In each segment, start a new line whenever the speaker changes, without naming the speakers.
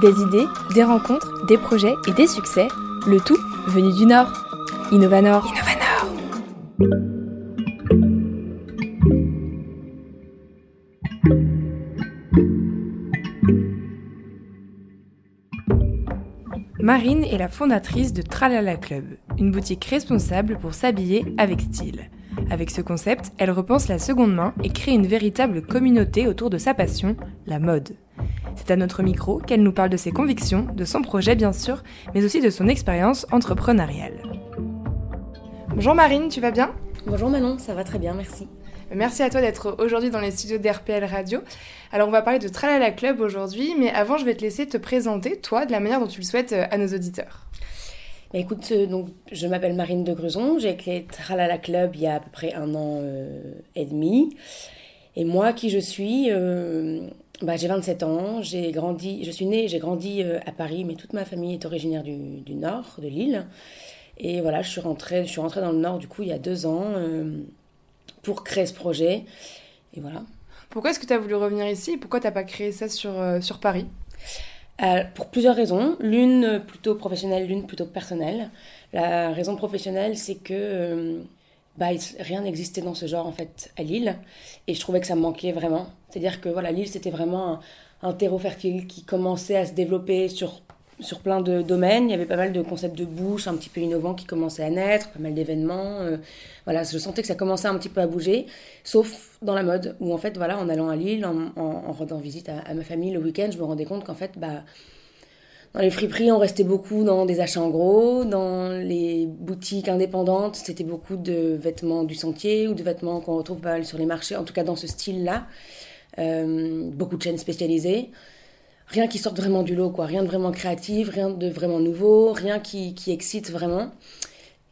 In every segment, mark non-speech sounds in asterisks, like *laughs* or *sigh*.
Des idées, des rencontres, des projets et des succès, le tout venu du Nord. Innovanor. Innovanor. Marine est la fondatrice de Tralala Club, une boutique responsable pour s'habiller avec style. Avec ce concept, elle repense la seconde main et crée une véritable communauté autour de sa passion, la mode. C'est à notre micro qu'elle nous parle de ses convictions, de son projet bien sûr, mais aussi de son expérience entrepreneuriale. Bonjour Marine, tu vas bien?
Bonjour Manon, ça va très bien, merci.
Merci à toi d'être aujourd'hui dans les studios d'RPL Radio. Alors on va parler de Tralala Club aujourd'hui, mais avant je vais te laisser te présenter, toi, de la manière dont tu le souhaites euh, à nos auditeurs.
Bah, écoute, euh, donc, je m'appelle Marine de Gruson, j'ai créé Tralala Club il y a à peu près un an euh, et demi. Et moi, qui je suis bah, J'ai 27 ans, j'ai grandi, je suis née, j'ai grandi à Paris, mais toute ma famille est originaire du, Nord, de Lille. Et voilà, je suis, rentrée, je suis rentrée dans le Nord du coup il y a deux ans pour créer ce projet. Et voilà.
Pourquoi est-ce que tu as voulu revenir ici? Pourquoi tu n'as pas créé ça sur, euh, sur Paris?
Euh, Pour plusieurs raisons. L'une plutôt professionnelle, l'une plutôt personnelle. La raison professionnelle, c'est que euh, bah, rien n'existait dans ce genre en fait à Lille. Et je trouvais que ça me manquait vraiment. C'est-à-dire que voilà, Lille, c'était vraiment un, un terreau fertile qui commençait à se développer sur sur plein de domaines. Il y avait pas mal de concepts de bouche un petit peu innovants qui commençaient à naître, pas mal d'événements. Euh, voilà, je sentais que ça commençait un petit peu à bouger, sauf dans la mode, où en fait, voilà, en allant à Lille, en, rendant visite à, ma famille le week-end, je me rendais compte qu'en fait, bah, dans les friperies, on restait beaucoup dans des achats en gros. Dans les boutiques indépendantes, c'était beaucoup de vêtements du sentier ou de vêtements qu'on retrouve pas mal sur les marchés, en tout cas dans ce style-là. Euh, beaucoup de chaînes spécialisées rien qui sorte vraiment du lot, quoi. Rien de vraiment créatif, rien de vraiment nouveau, rien qui, qui excite vraiment.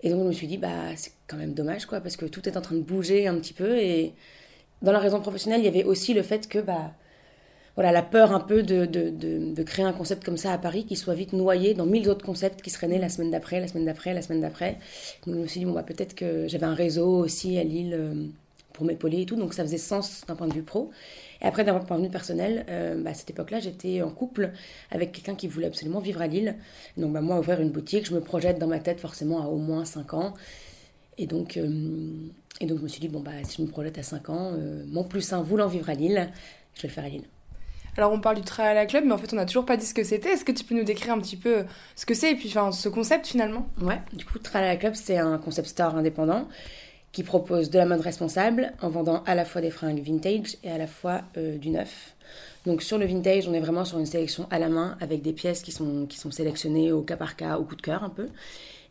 Et donc je me suis dit, bah c'est quand même dommage, quoi, parce que tout est en train de bouger un petit peu. Et dans la raison professionnelle, il y avait aussi le fait que, bah, voilà, la peur un peu de, de, de, créer un concept comme ça à Paris qui soit vite noyé dans mille autres concepts qui seraient nés la semaine d'après, la semaine d'après, la semaine d'après. Donc je me suis dit, bon, bah peut-être que j'avais un réseau aussi à Lille euh, pour m'épauler et tout, donc ça faisait sens d'un point de vue pro. Et après, d'un point de vue personnel, euh, bah, à cette époque-là, j'étais en couple avec quelqu'un qui voulait absolument vivre à Lille. Donc, bah, moi, ouvrir une boutique, je me projette dans ma tête forcément à au moins 5 ans. Et donc, euh, et donc, je me suis dit, bon, bah, si je me projette à 5 ans, euh, mon plus un voulant vivre à Lille, je vais le faire à Lille.
Alors on parle du travail à la club, mais en fait on n'a toujours pas dit ce que c'était. Est-ce que tu peux nous décrire un petit peu ce que c'est et puis enfin, ce concept finalement?
Ouais, du coup Travail à la club c'est un concept store indépendant qui propose de la mode responsable en vendant à la fois des fringues vintage et à la fois euh, du neuf. Donc sur le vintage, on est vraiment sur une sélection à la main avec des pièces qui sont, qui sont sélectionnées au cas par cas, au coup de cœur un peu.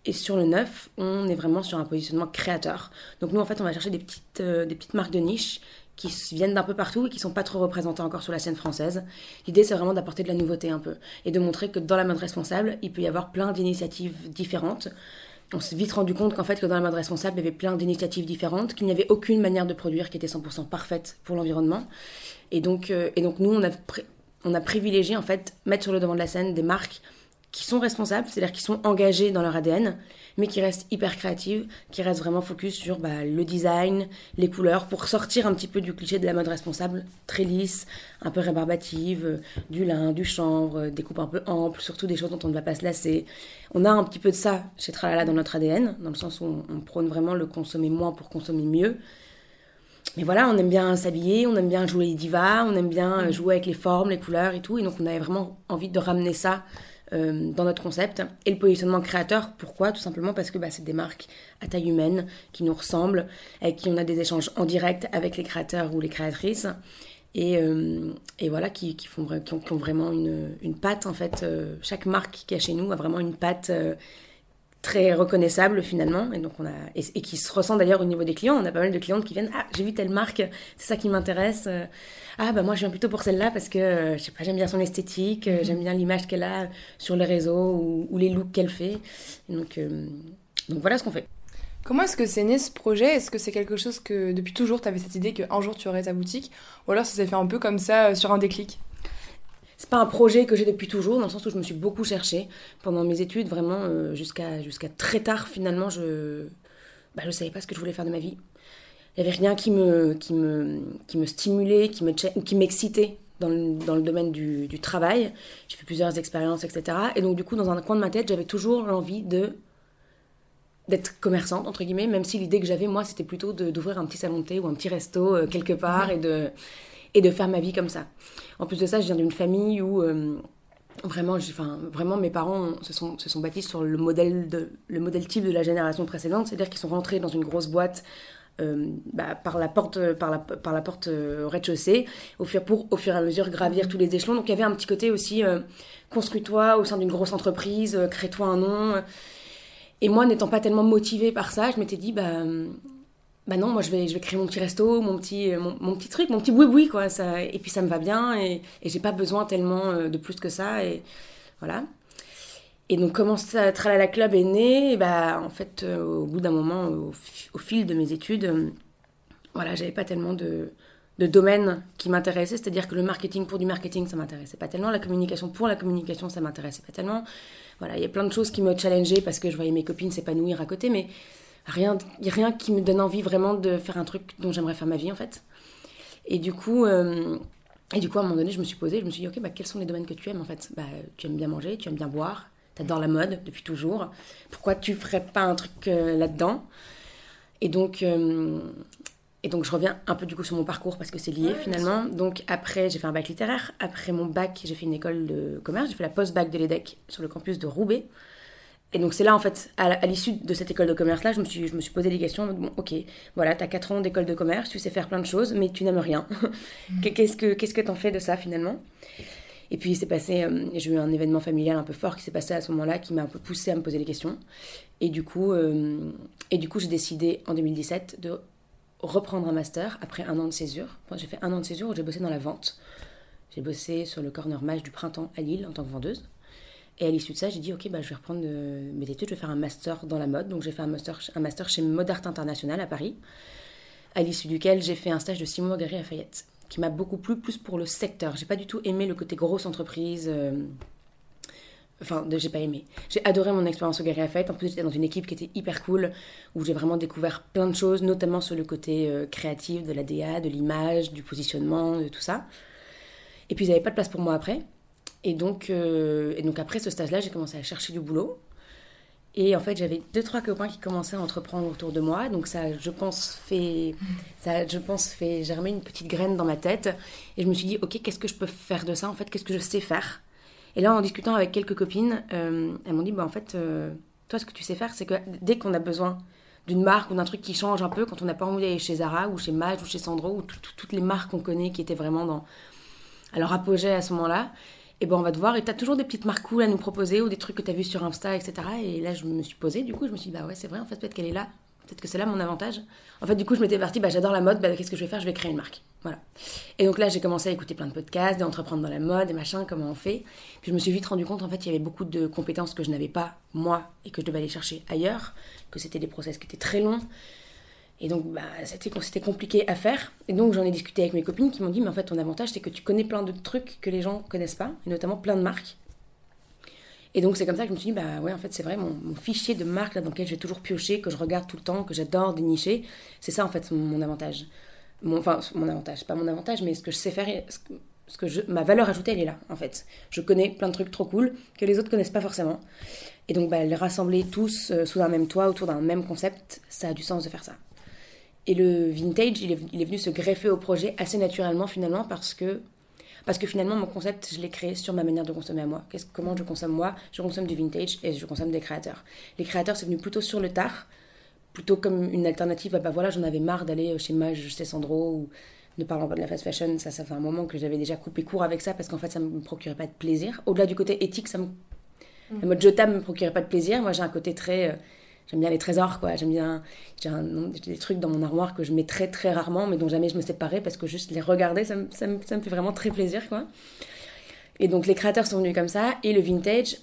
Et sur le neuf, on est vraiment sur un positionnement créateur. Donc nous, en fait, on va chercher des petites, euh, des petites marques de niche qui viennent d'un peu partout et qui sont pas trop représentées encore sur la scène française. L'idée, c'est vraiment d'apporter de la nouveauté un peu et de montrer que dans la mode responsable, il peut y avoir plein d'initiatives différentes on s'est vite rendu compte qu'en fait, que dans la mode responsable, il y avait plein d'initiatives différentes, qu'il n'y avait aucune manière de produire qui était 100% parfaite pour l'environnement. Et donc, euh, et donc nous, on a, on a privilégié, en fait, mettre sur le devant de la scène des marques qui sont responsables, c'est-à-dire qui sont engagés dans leur ADN, mais qui restent hyper créatives, qui restent vraiment focus sur bah, le design, les couleurs, pour sortir un petit peu du cliché de la mode responsable, très lisse, un peu rébarbative, euh, du lin, du chanvre, euh, des coupes un peu amples, surtout des choses dont on ne va pas se lasser. On a un petit peu de ça chez Tralala dans notre ADN, dans le sens où on, prône vraiment le consommer moins pour consommer mieux. Mais voilà, on aime bien s'habiller, on aime bien jouer les divas, on aime bien euh, jouer avec les formes, les couleurs et tout. Et donc on avait vraiment envie de ramener ça euh, dans notre concept. Et le positionnement créateur, pourquoi? Tout simplement parce que bah, c'est des marques à taille humaine qui nous ressemblent, avec qui on a des échanges en direct avec les créateurs ou les créatrices. Et, euh, et voilà, qui, qui, font, qui, ont, vraiment une, une patte, en fait. Euh, chaque marque qui est chez nous a vraiment une patte très reconnaissable finalement. Et donc on a et, qui se ressent d'ailleurs au niveau des clients. On a pas mal de clientes qui viennent ah j'ai vu telle marque. C'est ça qui m'intéresse. Ah bah moi je viens plutôt pour celle-là parce que euh, je sais pas j'aime bien son esthétique euh, j'aime bien l'image qu'elle a sur les réseaux ou, les looks qu'elle fait donc euh, donc voilà ce qu'on fait.
Comment est-ce que c'est né ce projet? Est-ce que c'est quelque chose que depuis toujours tu avais cette idée qu'un jour tu aurais ta boutique? Ou alors ça s'est fait un peu comme ça sur un déclic?
C'est pas un projet que j'ai depuis toujours, dans le sens où je me suis beaucoup cherchée pendant mes études, vraiment euh, jusqu'à jusqu'à très tard finalement, je bah, savais pas ce que je voulais faire de ma vie. Il y avait rien qui me qui me qui me stimulait, qui me ou qui m'excitait dans le, dans le domaine du, du travail. J'ai fait plusieurs expériences, etc. Et donc, du coup, dans un coin de ma tête, j'avais toujours l'envie de d'être commerçante, entre guillemets, même si l'idée que j'avais, moi, c'était plutôt d'ouvrir un petit salon de thé ou un petit resto euh, quelque part et, de, et de faire ma vie comme ça. En plus de ça, je viens d'une famille où euh, vraiment, enfin, vraiment, mes parents se sont, se sont bâtis sur le modèle, de, le modèle type de la génération précédente, c'est-à-dire qu'ils sont rentrés dans une grosse boîte euh, bah, par la porte, par la, par la porte au rez-de-chaussée, au fur, pour au fur et à mesure gravir tous les échelons. Donc il y avait un petit côté aussi construis-toi au sein d'une grosse entreprise, crée-toi un nom. Et moi, n'étant pas tellement motivée par ça, je m'étais dit, bah, bah non, moi je vais, je vais créer mon petit resto, mon petit, mon, petit truc, mon petit boui-boui, quoi. Ça, et puis ça me va bien et, et j'ai pas besoin tellement euh, de plus que ça. Et voilà. Et donc, comment ça, Tralala Club est né? Et bah, En fait, euh, au bout d'un moment, au, fil de mes études, euh, voilà, j'avais pas tellement de, de domaine qui m'intéressait. C'est-à-dire que le marketing pour du marketing, ça m'intéressait pas tellement. La communication pour la communication, ça m'intéressait pas tellement. Voilà, il y a plein de choses qui me challengeaient parce que je voyais mes copines s'épanouir à côté, mais rien, rien qui me donne envie vraiment de faire un truc dont j'aimerais faire ma vie en fait. Et du coup, euh, et du coup, à un moment donné, je me suis posée, je me suis dit, ok, bah, quels sont les domaines que tu aimes en fait? Bah, Tu aimes bien manger, tu aimes bien boire, tu adores la mode depuis toujours. Pourquoi tu ferais pas un truc euh, là-dedans? Et donc, euh, et donc je reviens un peu du coup sur mon parcours parce que c'est lié finalement. Donc après j'ai fait un bac littéraire. Après mon bac j'ai fait une école de commerce. J'ai fait la post-bac de l'EDEC sur le campus de Roubaix. Et donc c'est là en fait, à, l'issue de cette école de commerce là, je me suis, je me suis posé des questions. Bon ok, voilà, t'as 4 ans d'école de commerce, tu sais faire plein de choses, mais tu n'aimes rien. *laughs* Qu'est-ce que qu'est-ce que t'en fais de ça finalement? Et puis c'est passé, euh, j'ai eu un événement familial un peu fort qui s'est passé à ce moment-là qui m'a un peu poussé à me poser des questions. Et du coup, euh, et du coup j'ai décidé en 2017 de reprendre un master après un an de césure. j'ai fait un an de césure où j'ai bossé dans la vente. J'ai bossé sur le corner mage du printemps à Lille en tant que vendeuse. Et à l'issue de ça, j'ai dit, ok, bah, je vais reprendre euh, mes études, je vais faire un master dans la mode. Donc j'ai fait un master, un master chez Modart International à Paris, à l'issue duquel j'ai fait un stage de six mois à Lafayette, qui m'a beaucoup plu, plus pour le secteur. J'ai pas du tout aimé le côté grosse entreprise. Euh, Enfin, j'ai pas aimé. J'ai adoré mon expérience au Gary Lafayette. En plus, j'étais dans une équipe qui était hyper cool, où j'ai vraiment découvert plein de choses, notamment sur le côté euh, créatif de la DA, de l'image, du positionnement, de tout ça. Et puis, ils n'avaient pas de place pour moi après. Et donc, euh, et donc après ce stage-là, j'ai commencé à chercher du boulot. Et en fait, j'avais deux, trois copains qui commençaient à entreprendre autour de moi. Donc ça, je pense, fait, ça, je pense, fait germer une petite graine dans ma tête. Et je me suis dit, OK, qu'est-ce que je peux faire de ça En fait, qu'est-ce que je sais faire? Et là, en discutant avec quelques copines, euh, elles m'ont dit, bah, en fait, euh, toi, ce que tu sais faire, c'est que dès qu'on a besoin d'une marque ou d'un truc qui change un peu, quand on n'a pas envie d'aller chez Zara ou chez Mage ou chez Sandro ou toutes les marques qu'on connaît qui étaient vraiment dans, à leur apogée à ce moment-là, et ben on va te voir et tu as toujours des petites marques cool à nous proposer ou des trucs que tu as vus sur Insta, etc. Et là, je me suis posée, du coup, je me suis dit, bah ouais, c'est vrai, en fait, peut-être qu'elle est là, peut-être que c'est là mon avantage. En fait, du coup, je m'étais partie, bah j'adore la mode, bah qu'est-ce que je vais faire? Je vais créer une marque. Voilà. Et donc là, j'ai commencé à écouter plein de podcasts, d'entreprendre dans la mode, et machin, comment on fait. Puis je me suis vite rendu compte, en fait, il y avait beaucoup de compétences que je n'avais pas, moi, et que je devais aller chercher ailleurs, que c'était des process qui étaient très longs. Et donc, bah, c'était compliqué à faire. Et donc, j'en ai discuté avec mes copines qui m'ont dit, mais en fait, ton avantage, c'est que tu connais plein de trucs que les gens connaissent pas, et notamment plein de marques. Et donc, c'est comme ça que je me suis dit, bah ouais, en fait, c'est vrai, mon, fichier de marques là, dans lequel j'ai toujours pioché, que je regarde tout le temps, que j'adore dénicher, c'est ça, en fait, mon avantage enfin mon avantage, pas mon avantage, mais ce que je sais faire, ce que, je, ma valeur ajoutée, elle est là en fait. Je connais plein de trucs trop cool que les autres connaissent pas forcément. Et donc bah, les rassembler tous euh, sous un même toit, autour d'un même concept, ça a du sens de faire ça. Et le vintage, il est, il est, venu se greffer au projet assez naturellement finalement parce que, parce que finalement mon concept, je l'ai créé sur ma manière de consommer à moi. comment je consomme moi? Je consomme du vintage et je consomme des créateurs. Les créateurs, c'est venu plutôt sur le tard plutôt comme une alternative à bah voilà j'en avais marre d'aller chez Mage chez Sandro ou ne parlant pas de la fast fashion ça ça fait un moment que j'avais déjà coupé court avec ça parce qu'en fait ça me procurait pas de plaisir au-delà du côté éthique ça me mm. le mode jetable me procurait pas de plaisir moi j'ai un côté très euh, j'aime bien les trésors quoi. J'aime bien j'ai des trucs dans mon armoire que je mets très très rarement mais dont jamais je me séparais parce que juste les regarder ça me, ça me, ça me fait vraiment très plaisir quoi. Et donc les créateurs sont venus comme ça et le vintage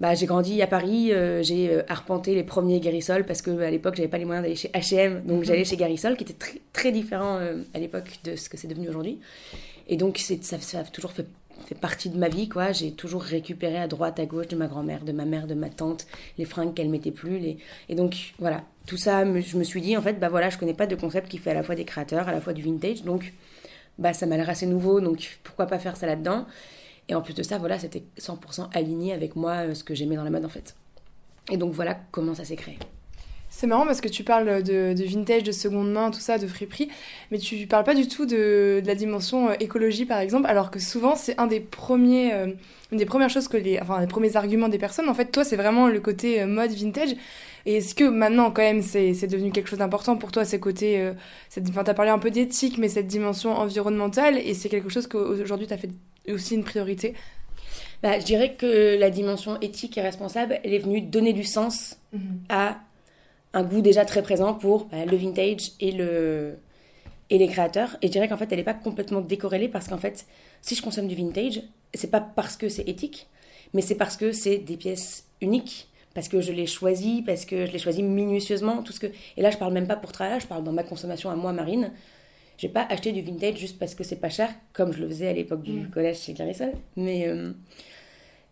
bah, j'ai grandi à Paris, euh, j'ai euh, arpenté les premiers Guérisol parce que à l'époque j'avais pas les moyens d'aller chez H&M, donc j'allais chez Guérisol qui était très, très différent euh, à l'époque de ce que c'est devenu aujourd'hui. Et donc ça, ça a toujours fait, fait, partie de ma vie, quoi. J'ai toujours récupéré à droite, à gauche de ma grand-mère, de ma mère, de ma tante, les fringues qu'elle mettait plus. Les... Et donc voilà, tout ça, je me suis dit en fait, bah voilà, je connais pas de concept qui fait à la fois des créateurs, à la fois du vintage, donc bah ça m'a l'air assez nouveau, donc pourquoi pas faire ça là-dedans? Et en plus de ça, voilà, c'était 100% aligné avec moi, ce que j'aimais dans la mode en fait. Et donc voilà comment ça s'est créé.
C'est marrant parce que tu parles de, vintage, de seconde main, tout ça, de friperie, mais tu parles pas du tout de, la dimension euh, écologie par exemple, alors que souvent c'est un des premiers, euh, une des premières choses que les, enfin, les premiers arguments des personnes. En fait, toi, c'est vraiment le côté euh, mode vintage. Et est-ce que maintenant, quand même, c'est devenu quelque chose d'important pour toi, ces côtés, cette, enfin, t'as parlé un peu d'éthique, mais cette dimension environnementale, et c'est quelque chose qu'aujourd'hui t'as fait aussi une priorité?
Bah, je dirais que la dimension éthique et responsable, elle est venue donner du sens mhm. à un goût déjà très présent pour bah, le vintage et, le, et les créateurs. Et je dirais qu'en fait, elle n'est pas complètement décorrélée parce qu'en fait, si je consomme du vintage, c'est pas parce que c'est éthique, mais c'est parce que c'est des pièces uniques, parce que je les choisis, parce que je les choisis minutieusement, tout ce que... Et là, je parle même pas pour travailler, je parle dans ma consommation à moi, Marine. Je vais pas acheter du vintage juste parce que c'est pas cher, comme je le faisais à l'époque du mm. collège chez Clarissol. Mais... Euh,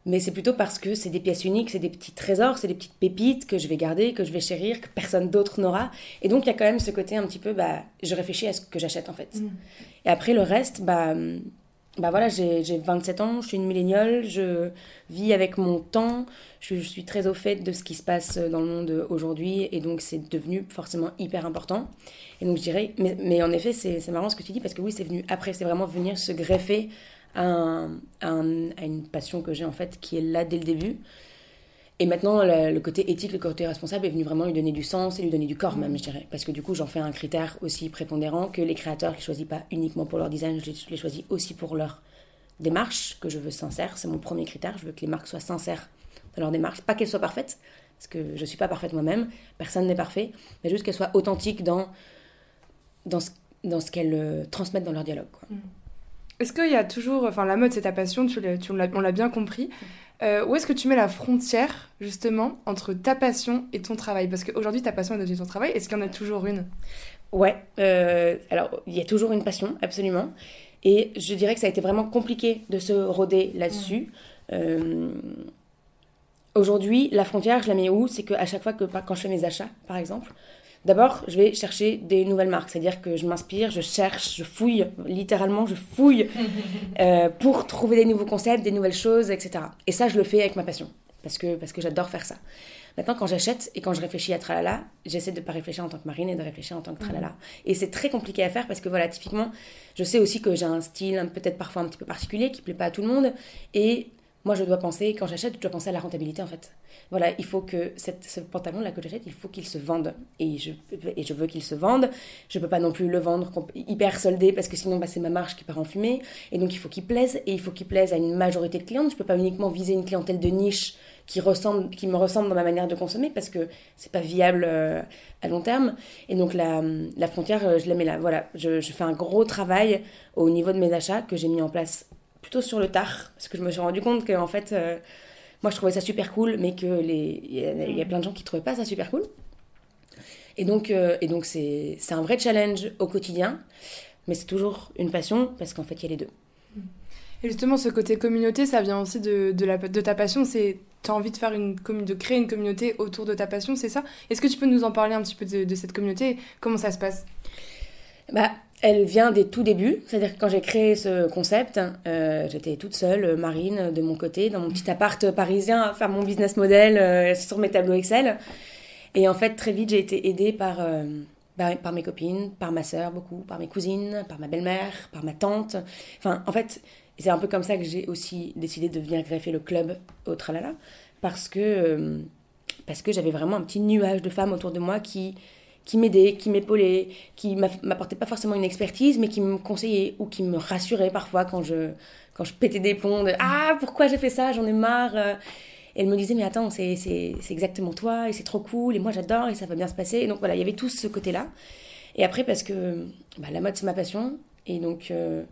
mais c'est plutôt parce que c'est des pièces uniques, c'est des petits trésors, c'est des petites pépites que je vais garder, que je vais chérir, que personne d'autre n'aura. Et donc il y a quand même ce côté un petit peu, bah, je réfléchis à ce que j'achète en fait. Mm. Et après le reste, bah, bah voilà, j'ai 27 ans, je suis une milléniale, je vis avec mon temps, je, suis très au fait de ce qui se passe dans le monde aujourd'hui, et donc c'est devenu forcément hyper important. Et donc je dirais, mais, mais en effet, c'est marrant ce que tu dis, parce que oui, c'est venu après, c'est vraiment venir se greffer à, une passion que j'ai en fait qui est là dès le début. Et maintenant, le, côté éthique, le côté responsable est venu vraiment lui donner du sens et lui donner du corps même, je dirais. Parce que du coup, j'en fais un critère aussi prépondérant que les créateurs, je les choisis pas uniquement pour leur design, je les, choisis aussi pour leur démarche, que je veux sincère. C'est mon premier critère. Je veux que les marques soient sincères dans leur démarche. Pas qu'elles soient parfaites, parce que je suis pas parfaite moi-même. Personne n'est parfait. Mais juste qu'elles soient authentiques dans, dans ce, dans ce qu'elles euh, transmettent dans leur dialogue. Quoi. Mm.
Est-ce qu'il y a toujours, enfin la mode c'est ta passion, tu on l'a bien compris. Euh, où est-ce que tu mets la frontière justement entre ta passion et ton travail? Parce qu'aujourd'hui ta passion est devenue ton travail. Est-ce qu'il y en a toujours une?
Ouais. Euh, alors il y a toujours une passion, absolument. Et je dirais que ça a été vraiment compliqué de se roder là-dessus. Euh, aujourd'hui, la frontière, je la mets où? C'est qu'à chaque fois que quand je fais mes achats, par exemple, D'abord, je vais chercher des nouvelles marques, c'est-à-dire que je m'inspire, je cherche, je fouille, littéralement, je fouille *laughs* euh, pour trouver des nouveaux concepts, des nouvelles choses, etc. Et ça, je le fais avec ma passion, parce que, parce que j'adore faire ça. Maintenant, quand j'achète et quand je réfléchis à Tralala, j'essaie de ne pas réfléchir en tant que marine et de réfléchir en tant que Tralala. Et c'est très compliqué à faire parce que, voilà, typiquement, je sais aussi que j'ai un style peut-être parfois un petit peu particulier qui plaît pas à tout le monde. Et moi, je dois penser, quand j'achète, je dois penser à la rentabilité en fait. Voilà, il faut que ce pantalon-là que j'achète, il faut qu'il se vende. Et je, veux qu'il se vende. Je peux pas non plus le vendre hyper soldé parce que sinon, bah, c'est ma marge qui part en fumée. Et donc, il faut qu'il plaise. Et il faut qu'il plaise à une majorité de clientes. Je peux pas uniquement viser une clientèle de niche qui, me ressemble dans ma manière de consommer parce que c'est pas viable euh, à long terme. Et donc, la, frontière, euh, je la mets là. Voilà, je fais un gros travail au niveau de mes achats que j'ai mis en place plutôt sur le tard, parce que je me suis rendu compte que en fait, euh, moi je trouvais ça super cool, mais que les il y, a plein de gens qui trouvaient pas ça super cool. Et donc, euh, et donc c'est, c'est un vrai challenge au quotidien, mais c'est toujours une passion parce qu'en fait il y a les deux.
Et justement, ce côté communauté, ça vient aussi de, de, la, de ta passion. C'est tu as envie de faire une de créer une communauté autour de ta passion, c'est ça? Est-ce que tu peux nous en parler un petit peu de, de cette communauté? Comment ça se passe?
Bah, elle vient des tout débuts, c'est-à-dire quand j'ai créé ce concept, euh, j'étais toute seule, euh, Marine, de mon côté, dans mon petit appart parisien, à faire mon business model euh, sur mes tableaux Excel. Et en fait, très vite, j'ai été aidée par, bah, par mes copines, par ma sœur beaucoup, par mes cousines, par ma belle-mère, par ma tante. Enfin, en fait, c'est un peu comme ça que j'ai aussi décidé de venir greffer le club au Tralala, parce que, parce que j'avais vraiment un petit nuage de femmes autour de moi qui qui m'aidait, qui m'épaulait, qui m'apportait pas forcément une expertise, mais qui me conseillait ou qui me rassurait parfois quand je, quand je pétais des plombs de Ah, pourquoi j'ai fait ça, j'en ai marre. Et elle me disait, mais attends, c'est exactement toi, et c'est trop cool, et moi j'adore, et ça va bien se passer. Et donc voilà, il y avait tout ce côté-là. Et après, parce que bah, la mode, c'est ma passion, et donc. Euh,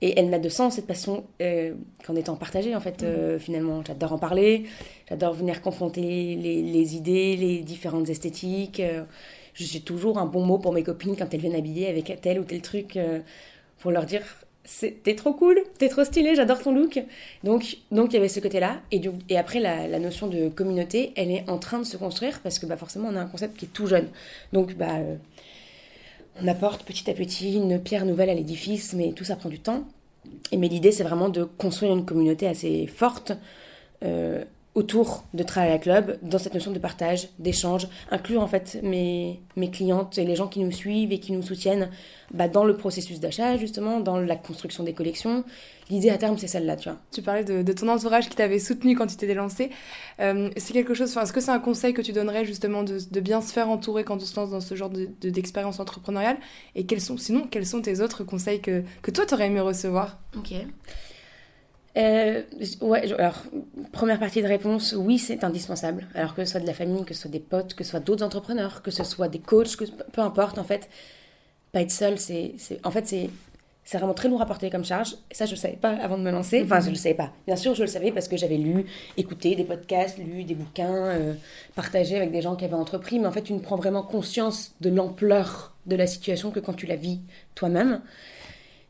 et elle n'a de sens, cette passion, euh, qu'en étant partagée, en fait, euh, mmh. finalement. J'adore en parler, j'adore venir confronter les, les, idées, les différentes esthétiques j'ai toujours un bon mot pour mes copines quand elles viennent habiller avec tel ou tel truc euh, pour leur dire t'es trop cool, t'es trop stylé, j'adore ton look. Donc, donc il y avait ce côté-là. Et, après, la, notion de communauté, elle est en train de se construire parce que bah, forcément, on a un concept qui est tout jeune. Donc, bah, euh, On apporte petit à petit une pierre nouvelle à l'édifice, mais tout ça prend du temps. Mais l'idée, c'est vraiment de construire une communauté assez forte euh, autour de Tralala Club, dans cette notion de partage, d'échange, inclure en fait mes, mes clientes et les gens qui nous suivent et qui nous soutiennent bah, dans le processus d'achat, justement, dans la construction des collections. L'idée à terme, c'est celle-là, tu vois.
Tu parlais de, ton entourage qui t'avait soutenu quand tu t'étais lancé. Euh, c'est quelque chose, est-ce que c'est un conseil que tu donnerais justement de, de, bien se faire entourer quand on se lance dans ce genre d'expérience de, entrepreneuriale? Et quels sont, sinon, quels sont tes autres conseils que, que toi, t'aurais aimé recevoir?
Ok. Euh, ouais, alors, première partie de réponse, oui, c'est indispensable. Alors que ce soit de la famille, que ce soit des potes, que ce soit d'autres entrepreneurs, que ce soit des coachs, que, peu importe, en fait, pas être seul, c'est, en fait, c'est, c'est vraiment très lourd à porter comme charge. Ça, je ne le savais pas avant de me lancer. Enfin, je ne le savais pas. Bien sûr, je le savais parce que j'avais lu, écouté des podcasts, lu des bouquins, euh, partagé avec des gens qui avaient entrepris. Mais en fait, tu ne prends vraiment conscience de l'ampleur de la situation que quand tu la vis toi-même.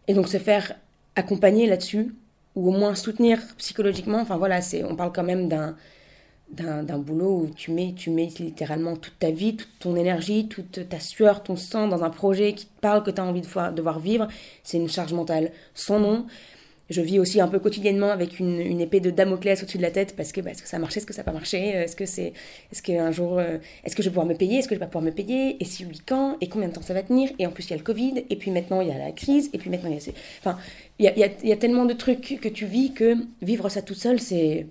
Et donc, se faire accompagner là-dessus, ou au moins soutenir psychologiquement. Enfin voilà, c'est, on parle quand même d'un, d'un, boulot où tu mets, tu mets littéralement toute ta vie, toute ton énergie, toute ta sueur, ton sang dans un projet qui te parle, que tu as envie de de voir vivre. C'est une charge mentale sans nom. Je vis aussi un peu quotidiennement avec une, épée de Damoclès au-dessus de la tête parce que bah, est-ce que ça a marché, est-ce que ça n'a pas marché, est-ce que c'est, est-ce qu'un jour, euh, est-ce que je vais pouvoir me payer, est-ce que je vais pas pouvoir me payer, et si oui quand, et combien de temps ça va tenir, et en plus il y a le Covid, et puis maintenant il y a la crise, et puis maintenant il y a, enfin il y a, y, a, tellement de trucs que tu vis que vivre ça toute seule c'est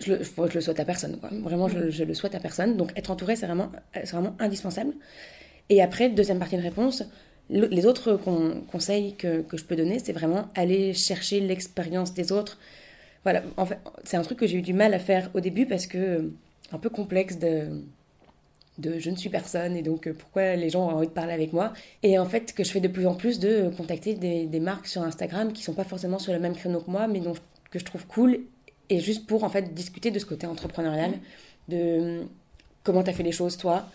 je le, souhaite à personne. Quoi. Vraiment, je, je, le souhaite à personne. Donc, être entouré, c'est vraiment, vraiment indispensable. Et après, deuxième partie de réponse, les autres conseils que, que, je peux donner, c'est vraiment aller chercher l'expérience des autres. Voilà, en fait, c'est un truc que j'ai eu du mal à faire au début parce que un peu complexe de, de je ne suis personne et donc pourquoi les gens ont envie de parler avec moi. Et en fait, que je fais de plus en plus de contacter des, des marques sur Instagram qui sont pas forcément sur le même créneau que moi, mais dont, que je trouve cool et juste pour en fait discuter de ce côté entrepreneurial, de comment tu as fait les choses toi,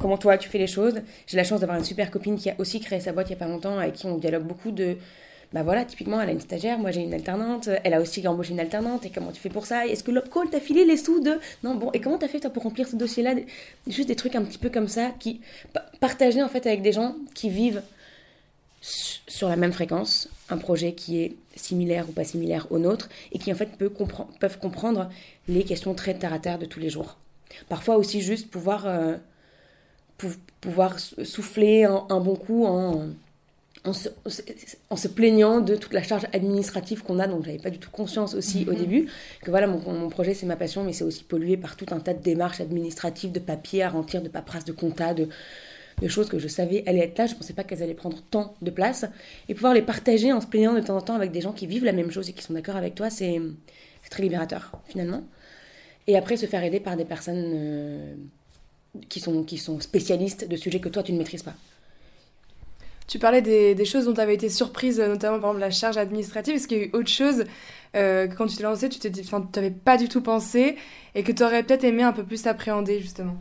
comment toi tu fais les choses. J'ai la chance d'avoir une super copine qui a aussi créé sa boîte il y a pas longtemps, avec qui on dialogue beaucoup de bah voilà, typiquement, elle a une stagiaire, moi j'ai une alternante, elle a aussi embauché une alternante, et comment tu fais pour ça? Est-ce que l'Opcall t'a filé les sous de. Non, bon, et comment t'as fait toi pour remplir ce dossier-là? Juste des trucs un petit peu comme ça, qui. Partager en fait avec des gens qui vivent sur la même fréquence, un projet qui est similaire ou pas similaire au nôtre, et qui en fait peut peuvent comprendre les questions très terre à terre de tous les jours. Parfois aussi juste pouvoir, euh, pouvoir souffler un, bon coup en, en, se, plaignant de toute la charge administrative qu'on a, donc j'avais pas du tout conscience aussi au mhm. début, que voilà, mon, mon projet c'est ma passion, mais c'est aussi pollué par tout un tas de démarches administratives, de papiers à remplir, de paperasse, de compta, de de choses que je savais allaient être là, je ne pensais pas qu'elles allaient prendre tant de place, et pouvoir les partager en se plaignant de temps en temps avec des gens qui vivent la même chose et qui sont d'accord avec toi, c'est très libérateur finalement. Et après se faire aider par des personnes euh, qui, sont, qui sont spécialistes de sujets que toi tu ne maîtrises pas.
Tu parlais des, choses dont tu avais été surprise, notamment par exemple la charge administrative. Est-ce qu'il y a eu autre chose euh, que quand tu t'es lancé, tu t'es n'avais pas du tout pensé et que tu aurais peut-être aimé un peu plus appréhender justement?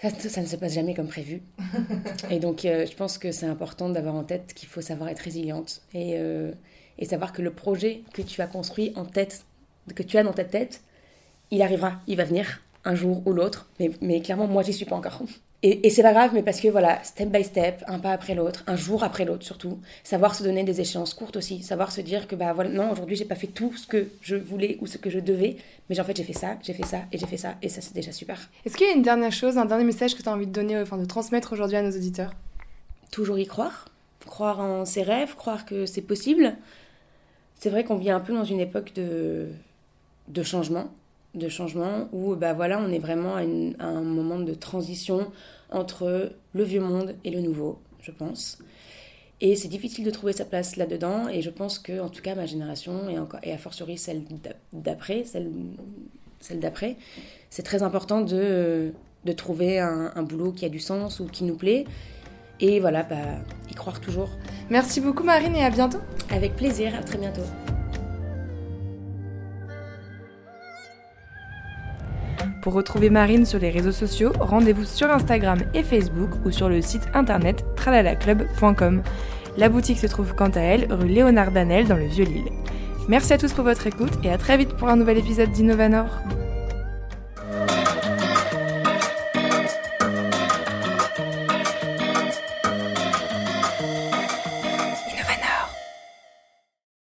Ça, ne se passe jamais comme prévu. *laughs* et donc, euh, je pense que c'est important d'avoir en tête qu'il faut savoir être résiliente et, euh, et, savoir que le projet que tu as construit en tête, que tu as dans ta tête, il arrivera, il va venir un jour ou l'autre. Mais, mais clairement, moi, j'y suis pas encore. Et, c'est pas grave, mais parce que voilà, step by step, un pas après l'autre, un jour après l'autre surtout, savoir se donner des échéances courtes aussi, savoir se dire que bah voilà, non, aujourd'hui j'ai pas fait tout ce que je voulais ou ce que je devais, mais en fait j'ai fait ça, j'ai fait ça et j'ai fait ça, et ça c'est déjà super.
Est-ce qu'il y a une dernière chose, un dernier message que tu as envie de donner, enfin de transmettre aujourd'hui à nos auditeurs?
Toujours y croire, croire en ses rêves, croire que c'est possible. C'est vrai qu'on vit un peu dans une époque de, de changement, de changement où bah voilà, on est vraiment à, à un moment de transition entre le vieux monde et le nouveau, je pense. Et c'est difficile de trouver sa place là-dedans. Et je pense que, en tout cas, ma génération, et, encore, et a fortiori celle d'après, celle, celle d'après, c'est très important de, de trouver un, un, boulot qui a du sens ou qui nous plaît. Et voilà, bah, y croire toujours.
Merci beaucoup Marine et à bientôt.
Avec plaisir, à très bientôt.
Pour retrouver Marine sur les réseaux sociaux, rendez-vous sur Instagram et Facebook ou sur le site internet tralalaclub.com. La boutique se trouve quant à elle rue Léonard Danel dans le Vieux-Lille. Merci à tous pour votre écoute et à très vite pour un nouvel épisode d'Innovanor.